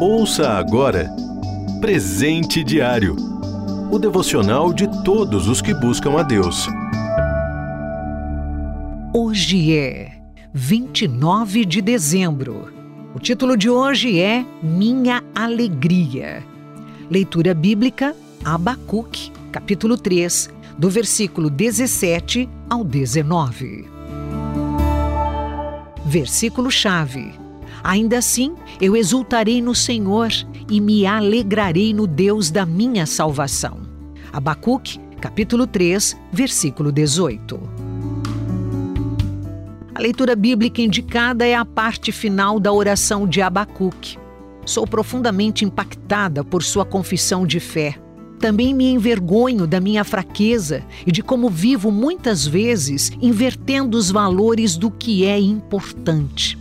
Ouça agora Presente Diário o devocional de todos os que buscam a Deus. Hoje é 29 de dezembro. O título de hoje é Minha Alegria. Leitura bíblica Abacuque, capítulo 3, do versículo 17 ao 19. Versículo-chave. Ainda assim, eu exultarei no Senhor e me alegrarei no Deus da minha salvação. Abacuque, capítulo 3, versículo 18. A leitura bíblica indicada é a parte final da oração de Abacuque. Sou profundamente impactada por sua confissão de fé. Também me envergonho da minha fraqueza e de como vivo muitas vezes invertendo os valores do que é importante.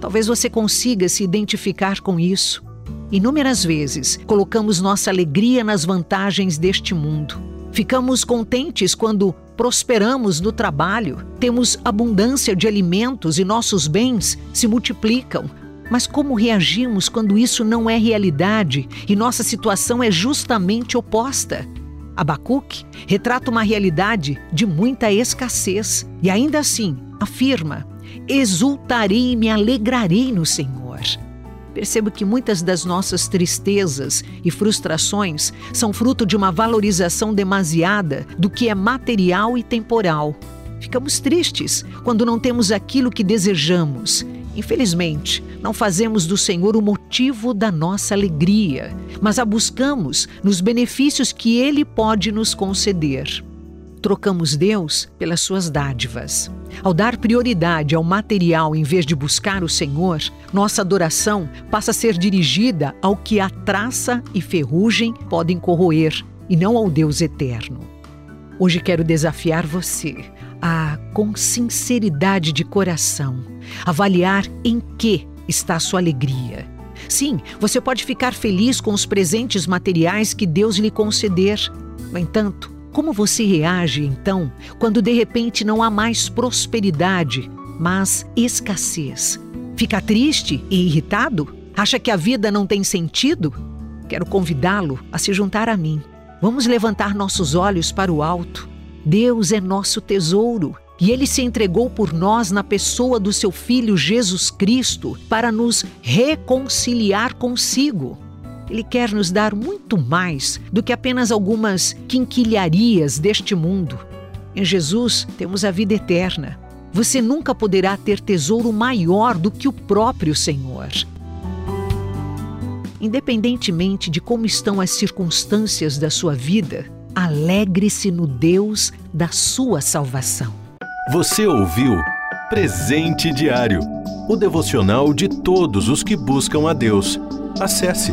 Talvez você consiga se identificar com isso. Inúmeras vezes colocamos nossa alegria nas vantagens deste mundo. Ficamos contentes quando prosperamos no trabalho, temos abundância de alimentos e nossos bens se multiplicam. Mas como reagimos quando isso não é realidade e nossa situação é justamente oposta? Abacuque retrata uma realidade de muita escassez e ainda assim afirma: exultarei e me alegrarei no Senhor. Percebo que muitas das nossas tristezas e frustrações são fruto de uma valorização demasiada do que é material e temporal. Ficamos tristes quando não temos aquilo que desejamos. Infelizmente, não fazemos do Senhor o motivo da nossa alegria, mas a buscamos nos benefícios que Ele pode nos conceder. Trocamos Deus pelas suas dádivas. Ao dar prioridade ao material em vez de buscar o Senhor, nossa adoração passa a ser dirigida ao que a traça e ferrugem podem corroer e não ao Deus eterno. Hoje quero desafiar você a, com sinceridade de coração, avaliar em que está a sua alegria. Sim, você pode ficar feliz com os presentes materiais que Deus lhe conceder. No entanto, como você reage então quando de repente não há mais prosperidade, mas escassez? Fica triste e irritado? Acha que a vida não tem sentido? Quero convidá-lo a se juntar a mim. Vamos levantar nossos olhos para o alto. Deus é nosso tesouro e ele se entregou por nós na pessoa do seu Filho Jesus Cristo para nos reconciliar consigo. Ele quer nos dar muito mais do que apenas algumas quinquilharias deste mundo. Em Jesus temos a vida eterna. Você nunca poderá ter tesouro maior do que o próprio Senhor. Independentemente de como estão as circunstâncias da sua vida, alegre-se no Deus da sua salvação. Você ouviu Presente Diário o devocional de todos os que buscam a Deus. Acesse